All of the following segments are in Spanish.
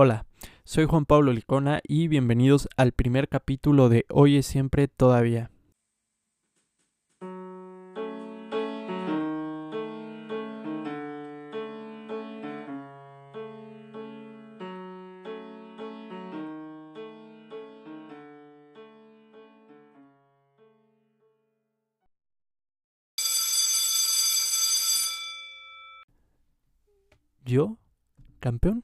Hola, soy Juan Pablo Licona y bienvenidos al primer capítulo de Hoy es siempre todavía. ¿Yo? ¿Campeón?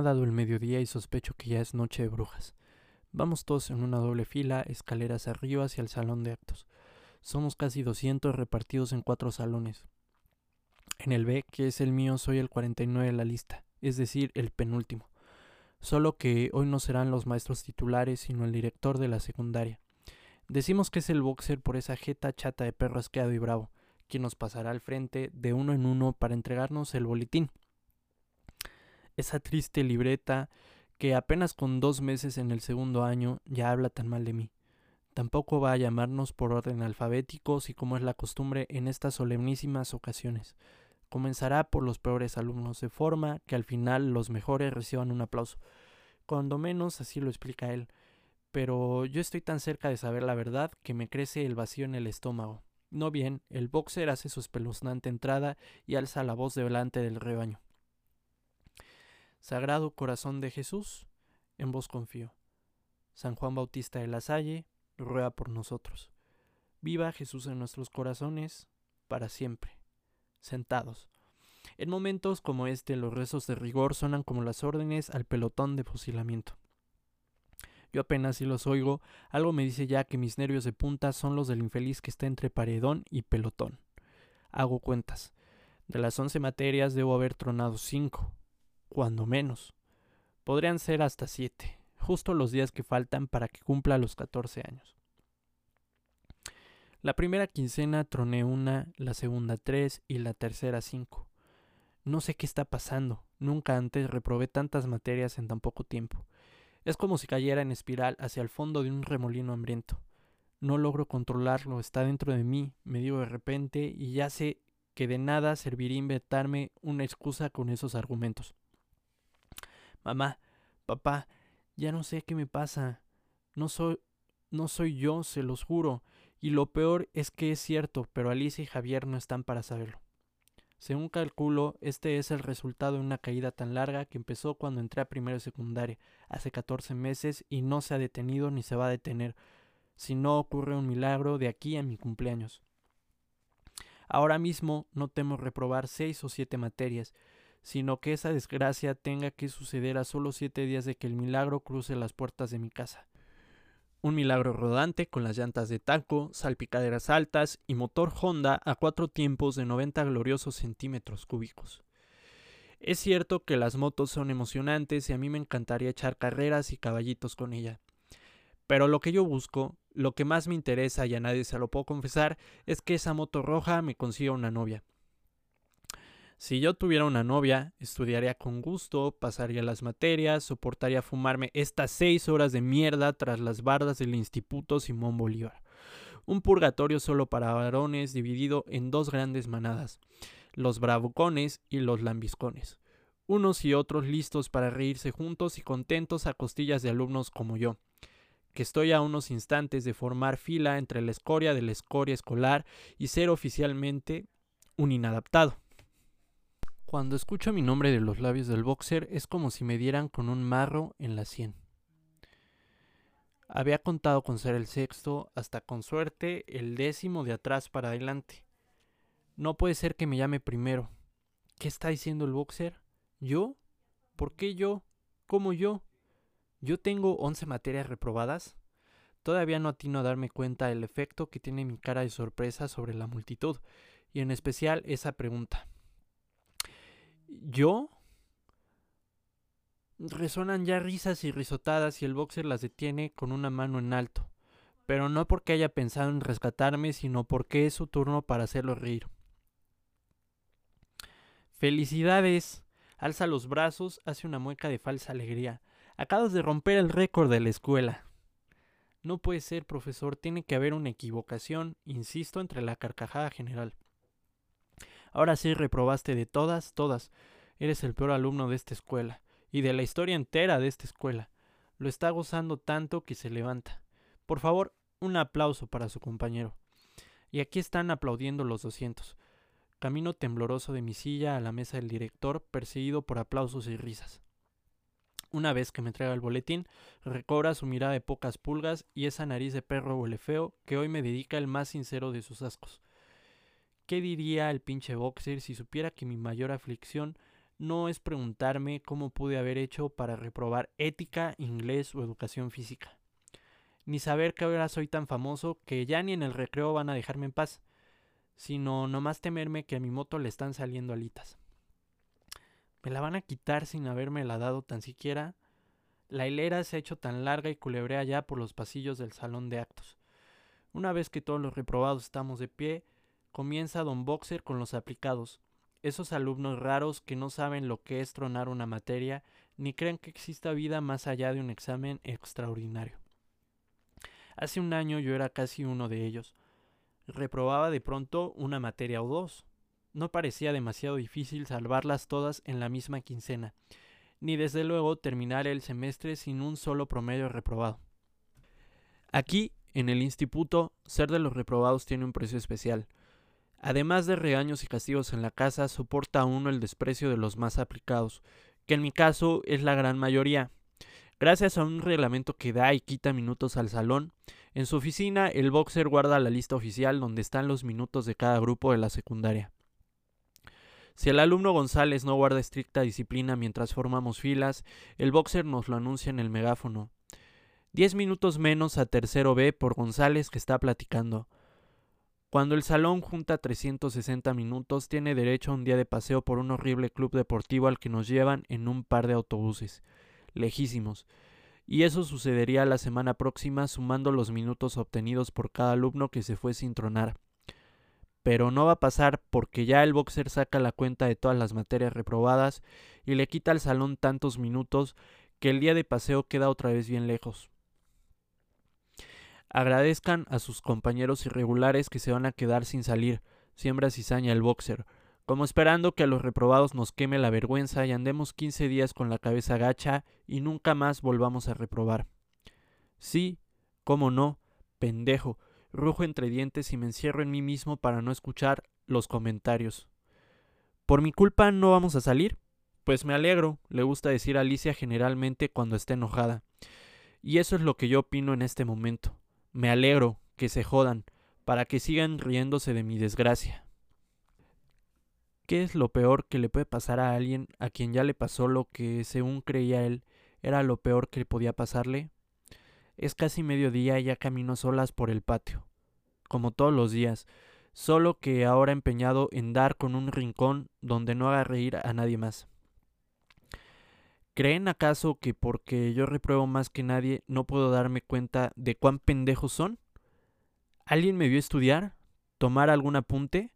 Octubre 31. No ha dado el mediodía y sospecho que ya es noche de brujas. Vamos todos en una doble fila, escaleras arriba hacia el salón de actos. Somos casi 200 repartidos en cuatro salones. En el B, que es el mío, soy el 49 de la lista, es decir, el penúltimo. Solo que hoy no serán los maestros titulares, sino el director de la secundaria. Decimos que es el boxer por esa jeta chata de perro asqueado y bravo quien nos pasará al frente de uno en uno para entregarnos el boletín. Esa triste libreta que apenas con dos meses en el segundo año ya habla tan mal de mí. Tampoco va a llamarnos por orden alfabético, si como es la costumbre en estas solemnísimas ocasiones. Comenzará por los peores alumnos, de forma que al final los mejores reciban un aplauso. Cuando menos así lo explica él. Pero yo estoy tan cerca de saber la verdad que me crece el vacío en el estómago. No bien, el boxer hace su espeluznante entrada y alza la voz delante del rebaño. Sagrado Corazón de Jesús, en vos confío. San Juan Bautista de la Salle, ruega por nosotros. Viva Jesús en nuestros corazones, para siempre. Sentados. En momentos como este, los rezos de rigor sonan como las órdenes al pelotón de fusilamiento. Yo apenas si los oigo, algo me dice ya que mis nervios de punta son los del infeliz que está entre paredón y pelotón. Hago cuentas. De las once materias debo haber tronado cinco, cuando menos. Podrían ser hasta siete, justo los días que faltan para que cumpla los catorce años. La primera quincena troné una, la segunda tres y la tercera cinco. No sé qué está pasando. Nunca antes reprobé tantas materias en tan poco tiempo. Es como si cayera en espiral hacia el fondo de un remolino hambriento. No logro controlarlo, está dentro de mí, me digo de repente, y ya sé que de nada serviría inventarme una excusa con esos argumentos. Mamá, papá, ya no sé qué me pasa. No soy no soy yo, se los juro. Y lo peor es que es cierto, pero Alicia y Javier no están para saberlo. Según calculo, este es el resultado de una caída tan larga que empezó cuando entré a primero y secundaria, hace 14 meses, y no se ha detenido ni se va a detener, si no ocurre un milagro de aquí a mi cumpleaños. Ahora mismo no temo reprobar seis o siete materias, sino que esa desgracia tenga que suceder a solo siete días de que el milagro cruce las puertas de mi casa. Un milagro rodante con las llantas de taco, salpicaderas altas y motor Honda a cuatro tiempos de 90 gloriosos centímetros cúbicos. Es cierto que las motos son emocionantes y a mí me encantaría echar carreras y caballitos con ella. Pero lo que yo busco, lo que más me interesa y a nadie se lo puedo confesar, es que esa moto roja me consiga una novia. Si yo tuviera una novia, estudiaría con gusto, pasaría las materias, soportaría fumarme estas seis horas de mierda tras las bardas del Instituto Simón Bolívar. Un purgatorio solo para varones dividido en dos grandes manadas, los bravucones y los lambiscones. Unos y otros listos para reírse juntos y contentos a costillas de alumnos como yo, que estoy a unos instantes de formar fila entre la escoria de la escoria escolar y ser oficialmente un inadaptado. Cuando escucho mi nombre de los labios del boxer es como si me dieran con un marro en la sien. Había contado con ser el sexto, hasta con suerte el décimo de atrás para adelante. No puede ser que me llame primero. ¿Qué está diciendo el boxer? ¿Yo? ¿Por qué yo? ¿Cómo yo? ¿Yo tengo once materias reprobadas? Todavía no atino a darme cuenta del efecto que tiene mi cara de sorpresa sobre la multitud, y en especial esa pregunta. ¿Yo? Resonan ya risas y risotadas y el boxer las detiene con una mano en alto, pero no porque haya pensado en rescatarme, sino porque es su turno para hacerlo reír. ¡Felicidades! Alza los brazos, hace una mueca de falsa alegría. Acabas de romper el récord de la escuela. No puede ser, profesor, tiene que haber una equivocación, insisto, entre la carcajada general. Ahora sí reprobaste de todas, todas. Eres el peor alumno de esta escuela y de la historia entera de esta escuela. Lo está gozando tanto que se levanta. Por favor, un aplauso para su compañero. Y aquí están aplaudiendo los doscientos. Camino tembloroso de mi silla a la mesa del director, perseguido por aplausos y risas. Una vez que me entrega el boletín, recobra su mirada de pocas pulgas y esa nariz de perro huele feo que hoy me dedica el más sincero de sus ascos. ¿Qué diría el pinche boxer si supiera que mi mayor aflicción no es preguntarme cómo pude haber hecho para reprobar ética, inglés o educación física? Ni saber que ahora soy tan famoso que ya ni en el recreo van a dejarme en paz, sino nomás temerme que a mi moto le están saliendo alitas. ¿Me la van a quitar sin haberme la dado tan siquiera? La hilera se ha hecho tan larga y culebrea ya por los pasillos del salón de actos. Una vez que todos los reprobados estamos de pie, comienza Don Boxer con los aplicados, esos alumnos raros que no saben lo que es tronar una materia ni creen que exista vida más allá de un examen extraordinario. Hace un año yo era casi uno de ellos. Reprobaba de pronto una materia o dos, no parecía demasiado difícil salvarlas todas en la misma quincena, ni desde luego terminar el semestre sin un solo promedio reprobado. Aquí, en el instituto, ser de los reprobados tiene un precio especial. Además de regaños y castigos en la casa, soporta uno el desprecio de los más aplicados, que en mi caso es la gran mayoría. Gracias a un reglamento que da y quita minutos al salón, en su oficina el boxer guarda la lista oficial donde están los minutos de cada grupo de la secundaria. Si el alumno González no guarda estricta disciplina mientras formamos filas, el boxer nos lo anuncia en el megáfono. Diez minutos menos a tercero B por González que está platicando. Cuando el salón junta 360 minutos, tiene derecho a un día de paseo por un horrible club deportivo al que nos llevan en un par de autobuses, lejísimos. Y eso sucedería la semana próxima sumando los minutos obtenidos por cada alumno que se fue sin tronar pero no va a pasar porque ya el boxer saca la cuenta de todas las materias reprobadas y le quita al salón tantos minutos que el día de paseo queda otra vez bien lejos. Agradezcan a sus compañeros irregulares que se van a quedar sin salir, siembra cizaña el boxer, como esperando que a los reprobados nos queme la vergüenza y andemos quince días con la cabeza gacha y nunca más volvamos a reprobar. Sí, cómo no, pendejo, rujo entre dientes y me encierro en mí mismo para no escuchar los comentarios. ¿Por mi culpa no vamos a salir? Pues me alegro, le gusta decir Alicia generalmente cuando está enojada. Y eso es lo que yo opino en este momento. Me alegro, que se jodan, para que sigan riéndose de mi desgracia. ¿Qué es lo peor que le puede pasar a alguien a quien ya le pasó lo que, según creía él, era lo peor que podía pasarle? Es casi mediodía y ya camino solas por el patio, como todos los días, solo que ahora empeñado en dar con un rincón donde no haga reír a nadie más. ¿Creen acaso que porque yo repruebo más que nadie no puedo darme cuenta de cuán pendejos son? ¿Alguien me vio estudiar? ¿Tomar algún apunte?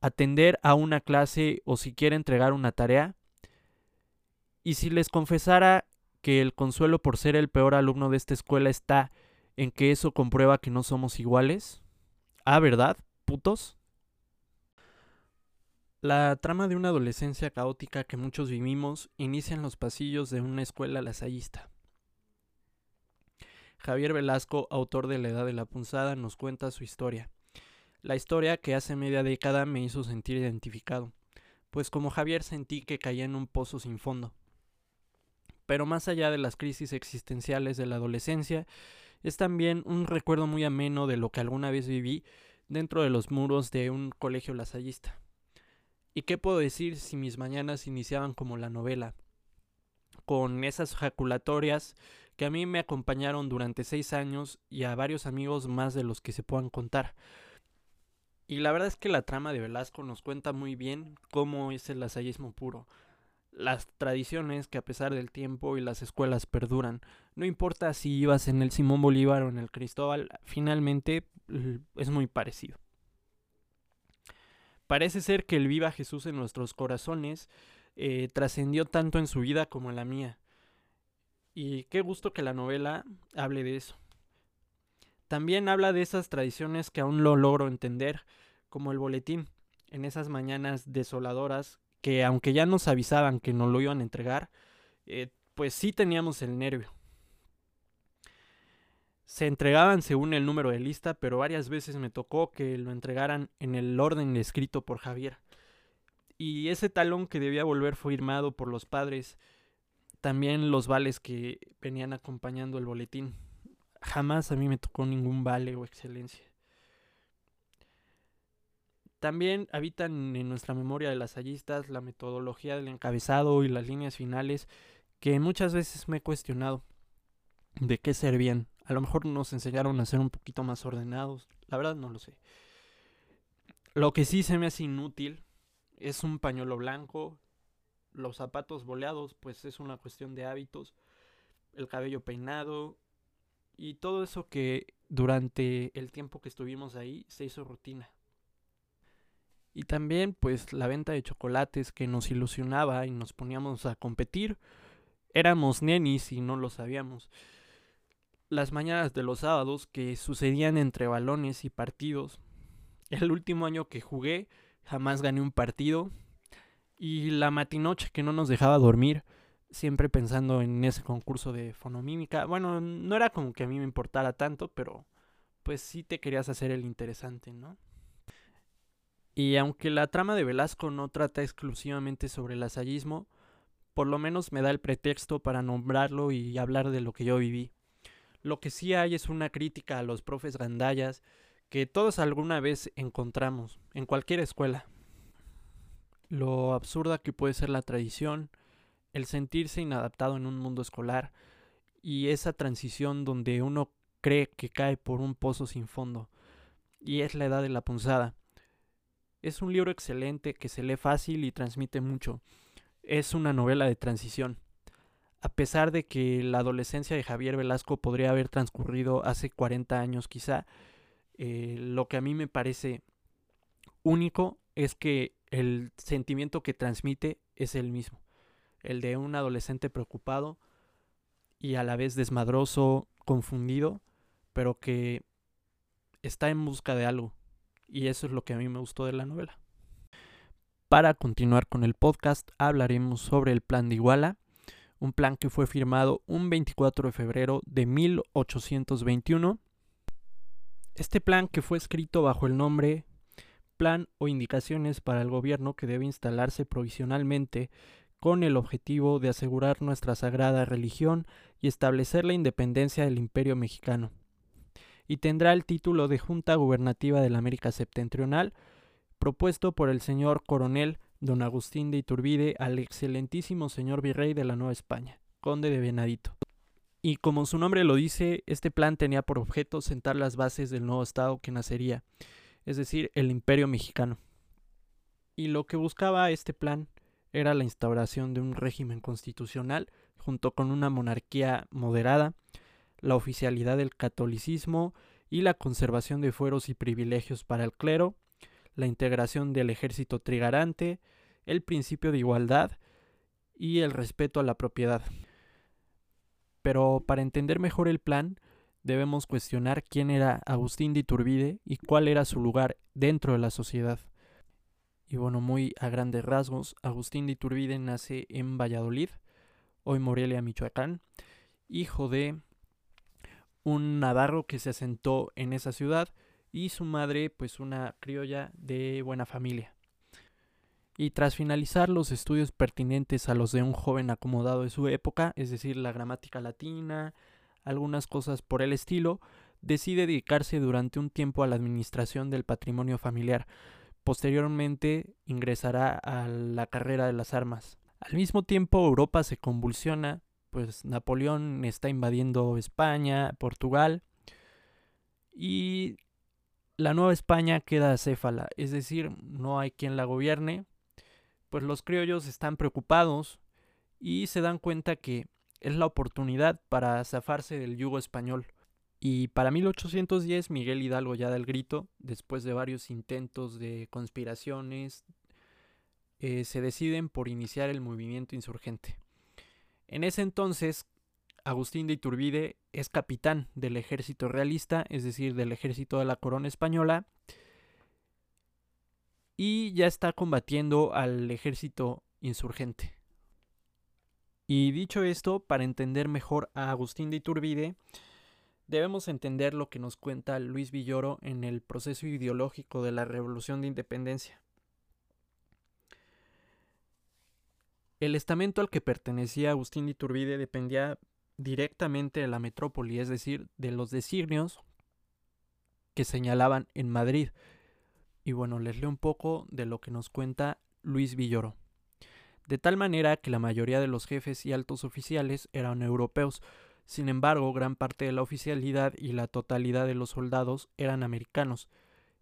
¿Atender a una clase o siquiera entregar una tarea? Y si les confesara que el consuelo por ser el peor alumno de esta escuela está en que eso comprueba que no somos iguales? Ah, ¿verdad? ¿Putos? La trama de una adolescencia caótica que muchos vivimos inicia en los pasillos de una escuela lasallista. Javier Velasco, autor de La Edad de la Punzada, nos cuenta su historia. La historia que hace media década me hizo sentir identificado, pues como Javier sentí que caía en un pozo sin fondo pero más allá de las crisis existenciales de la adolescencia, es también un recuerdo muy ameno de lo que alguna vez viví dentro de los muros de un colegio lasallista. ¿Y qué puedo decir si mis mañanas iniciaban como la novela? Con esas jaculatorias que a mí me acompañaron durante seis años y a varios amigos más de los que se puedan contar. Y la verdad es que la trama de Velasco nos cuenta muy bien cómo es el lasallismo puro, las tradiciones que a pesar del tiempo y las escuelas perduran. No importa si ibas en el Simón Bolívar o en el Cristóbal, finalmente es muy parecido. Parece ser que el viva Jesús en nuestros corazones eh, trascendió tanto en su vida como en la mía. Y qué gusto que la novela hable de eso. También habla de esas tradiciones que aún lo logro entender, como el boletín, en esas mañanas desoladoras que aunque ya nos avisaban que nos lo iban a entregar, eh, pues sí teníamos el nervio. Se entregaban según el número de lista, pero varias veces me tocó que lo entregaran en el orden escrito por Javier. Y ese talón que debía volver firmado por los padres, también los vales que venían acompañando el boletín. Jamás a mí me tocó ningún vale o excelencia. También habitan en nuestra memoria de las hallistas la metodología del encabezado y las líneas finales que muchas veces me he cuestionado de qué servían. A lo mejor nos enseñaron a ser un poquito más ordenados. La verdad no lo sé. Lo que sí se me hace inútil es un pañuelo blanco. Los zapatos boleados, pues es una cuestión de hábitos. El cabello peinado. Y todo eso que durante el tiempo que estuvimos ahí se hizo rutina. Y también pues la venta de chocolates que nos ilusionaba y nos poníamos a competir. Éramos nenis y no lo sabíamos. Las mañanas de los sábados que sucedían entre balones y partidos. El último año que jugué jamás gané un partido. Y la matinoche que no nos dejaba dormir, siempre pensando en ese concurso de fonomímica. Bueno, no era como que a mí me importara tanto, pero pues sí te querías hacer el interesante, ¿no? Y aunque la trama de Velasco no trata exclusivamente sobre el asallismo, por lo menos me da el pretexto para nombrarlo y hablar de lo que yo viví. Lo que sí hay es una crítica a los profes gandallas que todos alguna vez encontramos en cualquier escuela. Lo absurda que puede ser la tradición, el sentirse inadaptado en un mundo escolar y esa transición donde uno cree que cae por un pozo sin fondo. Y es la edad de la punzada es un libro excelente que se lee fácil y transmite mucho. Es una novela de transición. A pesar de que la adolescencia de Javier Velasco podría haber transcurrido hace 40 años quizá, eh, lo que a mí me parece único es que el sentimiento que transmite es el mismo, el de un adolescente preocupado y a la vez desmadroso, confundido, pero que está en busca de algo, y eso es lo que a mí me gustó de la novela. Para continuar con el podcast, hablaremos sobre el Plan de Iguala, un plan que fue firmado un 24 de febrero de 1821. Este plan que fue escrito bajo el nombre Plan o Indicaciones para el Gobierno que debe instalarse provisionalmente con el objetivo de asegurar nuestra sagrada religión y establecer la independencia del Imperio mexicano y tendrá el título de Junta Gubernativa de la América Septentrional, propuesto por el señor coronel don Agustín de Iturbide al excelentísimo señor virrey de la Nueva España, conde de Venadito. Y como su nombre lo dice, este plan tenía por objeto sentar las bases del nuevo Estado que nacería, es decir, el Imperio mexicano. Y lo que buscaba este plan era la instauración de un régimen constitucional junto con una monarquía moderada, la oficialidad del catolicismo y la conservación de fueros y privilegios para el clero, la integración del ejército trigarante, el principio de igualdad y el respeto a la propiedad. Pero para entender mejor el plan, debemos cuestionar quién era Agustín de Iturbide y cuál era su lugar dentro de la sociedad. Y bueno, muy a grandes rasgos, Agustín de Iturbide nace en Valladolid, hoy Morelia, Michoacán, hijo de un navarro que se asentó en esa ciudad y su madre pues una criolla de buena familia. Y tras finalizar los estudios pertinentes a los de un joven acomodado de su época, es decir, la gramática latina, algunas cosas por el estilo, decide dedicarse durante un tiempo a la administración del patrimonio familiar. Posteriormente ingresará a la carrera de las armas. Al mismo tiempo Europa se convulsiona pues Napoleón está invadiendo España, Portugal y la Nueva España queda acéfala, es decir, no hay quien la gobierne, pues los criollos están preocupados y se dan cuenta que es la oportunidad para zafarse del yugo español. Y para 1810 Miguel Hidalgo ya da el grito, después de varios intentos de conspiraciones, eh, se deciden por iniciar el movimiento insurgente. En ese entonces, Agustín de Iturbide es capitán del ejército realista, es decir, del ejército de la corona española, y ya está combatiendo al ejército insurgente. Y dicho esto, para entender mejor a Agustín de Iturbide, debemos entender lo que nos cuenta Luis Villoro en el proceso ideológico de la Revolución de Independencia. El estamento al que pertenecía Agustín de Iturbide dependía directamente de la metrópoli, es decir, de los designios que señalaban en Madrid. Y bueno, les leo un poco de lo que nos cuenta Luis Villoro de tal manera que la mayoría de los jefes y altos oficiales eran europeos, sin embargo gran parte de la oficialidad y la totalidad de los soldados eran americanos.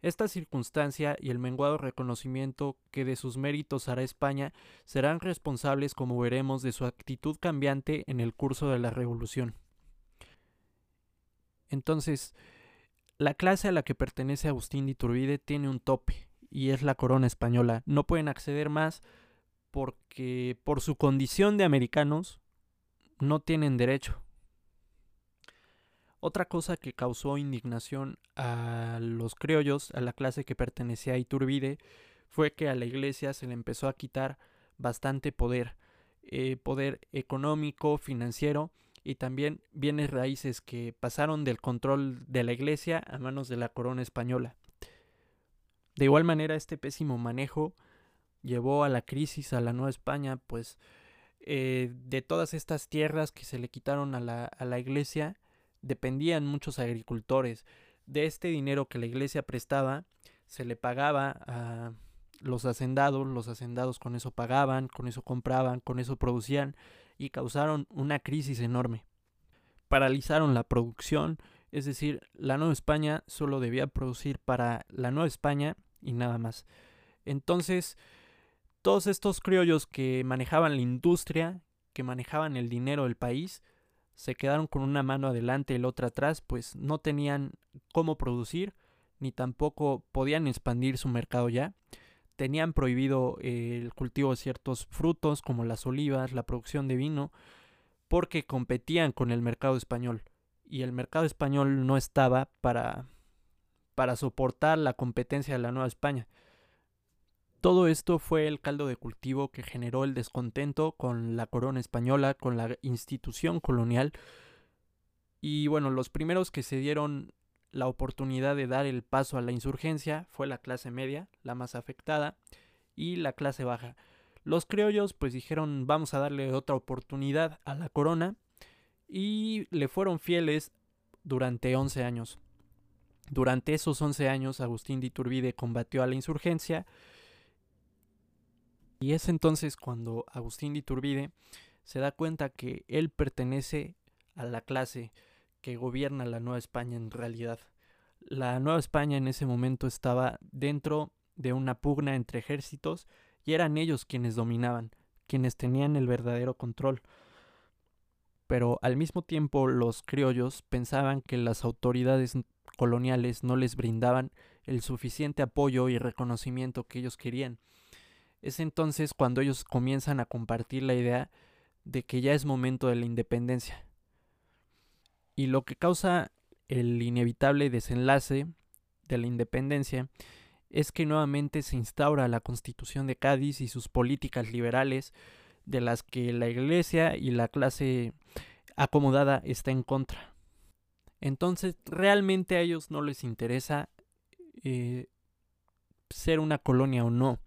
Esta circunstancia y el menguado reconocimiento que de sus méritos hará España serán responsables, como veremos, de su actitud cambiante en el curso de la Revolución. Entonces, la clase a la que pertenece Agustín de Iturbide tiene un tope, y es la corona española. No pueden acceder más porque por su condición de americanos no tienen derecho. Otra cosa que causó indignación a los criollos, a la clase que pertenecía a Iturbide, fue que a la iglesia se le empezó a quitar bastante poder, eh, poder económico, financiero y también bienes raíces que pasaron del control de la iglesia a manos de la corona española. De igual manera, este pésimo manejo llevó a la crisis a la Nueva España, pues eh, de todas estas tierras que se le quitaron a la, a la iglesia, dependían muchos agricultores. De este dinero que la iglesia prestaba, se le pagaba a los hacendados, los hacendados con eso pagaban, con eso compraban, con eso producían y causaron una crisis enorme. Paralizaron la producción, es decir, la Nueva España solo debía producir para la Nueva España y nada más. Entonces, todos estos criollos que manejaban la industria, que manejaban el dinero del país, se quedaron con una mano adelante y la otra atrás, pues no tenían cómo producir, ni tampoco podían expandir su mercado ya. Tenían prohibido el cultivo de ciertos frutos como las olivas, la producción de vino, porque competían con el mercado español. Y el mercado español no estaba para, para soportar la competencia de la Nueva España. Todo esto fue el caldo de cultivo que generó el descontento con la corona española, con la institución colonial. Y bueno, los primeros que se dieron la oportunidad de dar el paso a la insurgencia fue la clase media, la más afectada, y la clase baja. Los criollos pues dijeron vamos a darle otra oportunidad a la corona y le fueron fieles durante 11 años. Durante esos 11 años Agustín de Iturbide combatió a la insurgencia y es entonces cuando Agustín de Iturbide se da cuenta que él pertenece a la clase que gobierna la Nueva España en realidad. La Nueva España en ese momento estaba dentro de una pugna entre ejércitos y eran ellos quienes dominaban, quienes tenían el verdadero control. Pero al mismo tiempo los criollos pensaban que las autoridades coloniales no les brindaban el suficiente apoyo y reconocimiento que ellos querían es entonces cuando ellos comienzan a compartir la idea de que ya es momento de la independencia. Y lo que causa el inevitable desenlace de la independencia es que nuevamente se instaura la Constitución de Cádiz y sus políticas liberales de las que la Iglesia y la clase acomodada está en contra. Entonces realmente a ellos no les interesa eh, ser una colonia o no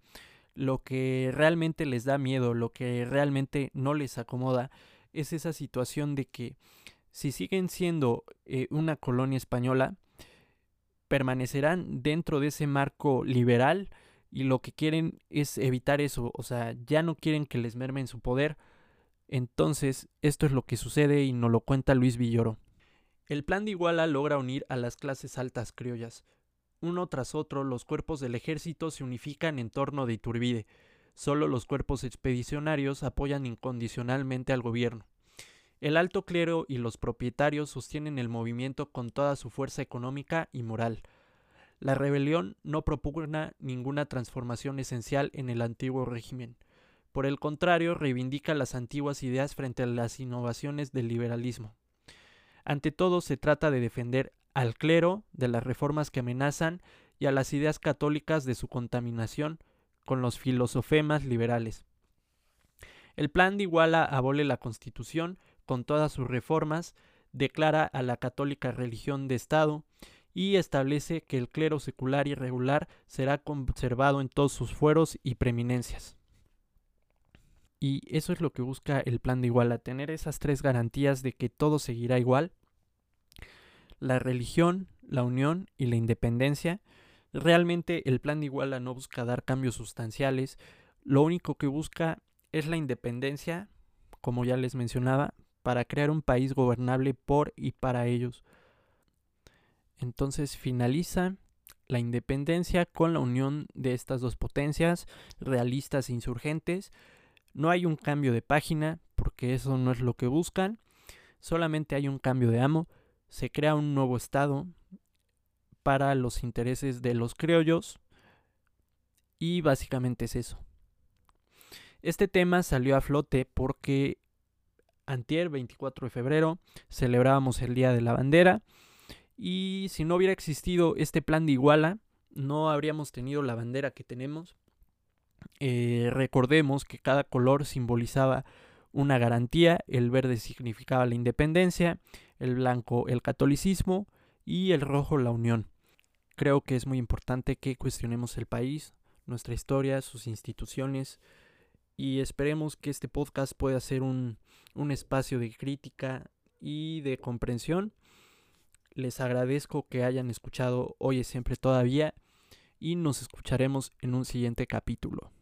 lo que realmente les da miedo, lo que realmente no les acomoda, es esa situación de que si siguen siendo eh, una colonia española, permanecerán dentro de ese marco liberal y lo que quieren es evitar eso, o sea, ya no quieren que les mermen su poder. Entonces, esto es lo que sucede y nos lo cuenta Luis Villoro. El plan de Iguala logra unir a las clases altas criollas, uno tras otro, los cuerpos del ejército se unifican en torno de Iturbide. Solo los cuerpos expedicionarios apoyan incondicionalmente al gobierno. El alto clero y los propietarios sostienen el movimiento con toda su fuerza económica y moral. La rebelión no propugna ninguna transformación esencial en el antiguo régimen. Por el contrario, reivindica las antiguas ideas frente a las innovaciones del liberalismo. Ante todo, se trata de defender al clero de las reformas que amenazan y a las ideas católicas de su contaminación con los filosofemas liberales. El plan de Iguala abole la Constitución con todas sus reformas, declara a la católica religión de Estado y establece que el clero secular y regular será conservado en todos sus fueros y preeminencias. Y eso es lo que busca el plan de Iguala, tener esas tres garantías de que todo seguirá igual. La religión, la unión y la independencia. Realmente el plan de Iguala no busca dar cambios sustanciales, lo único que busca es la independencia, como ya les mencionaba, para crear un país gobernable por y para ellos. Entonces finaliza la independencia con la unión de estas dos potencias, realistas e insurgentes. No hay un cambio de página, porque eso no es lo que buscan. Solamente hay un cambio de amo. Se crea un nuevo Estado para los intereses de los criollos. Y básicamente es eso. Este tema salió a flote porque antier, 24 de febrero, celebrábamos el Día de la Bandera y si no hubiera existido este plan de Iguala, no habríamos tenido la bandera que tenemos. Eh, recordemos que cada color simbolizaba una garantía, el verde significaba la independencia, el blanco el catolicismo y el rojo la unión. Creo que es muy importante que cuestionemos el país, nuestra historia, sus instituciones, y esperemos que este podcast pueda ser un, un espacio de crítica y de comprensión. Les agradezco que hayan escuchado hoy es siempre todavía y nos escucharemos en un siguiente capítulo.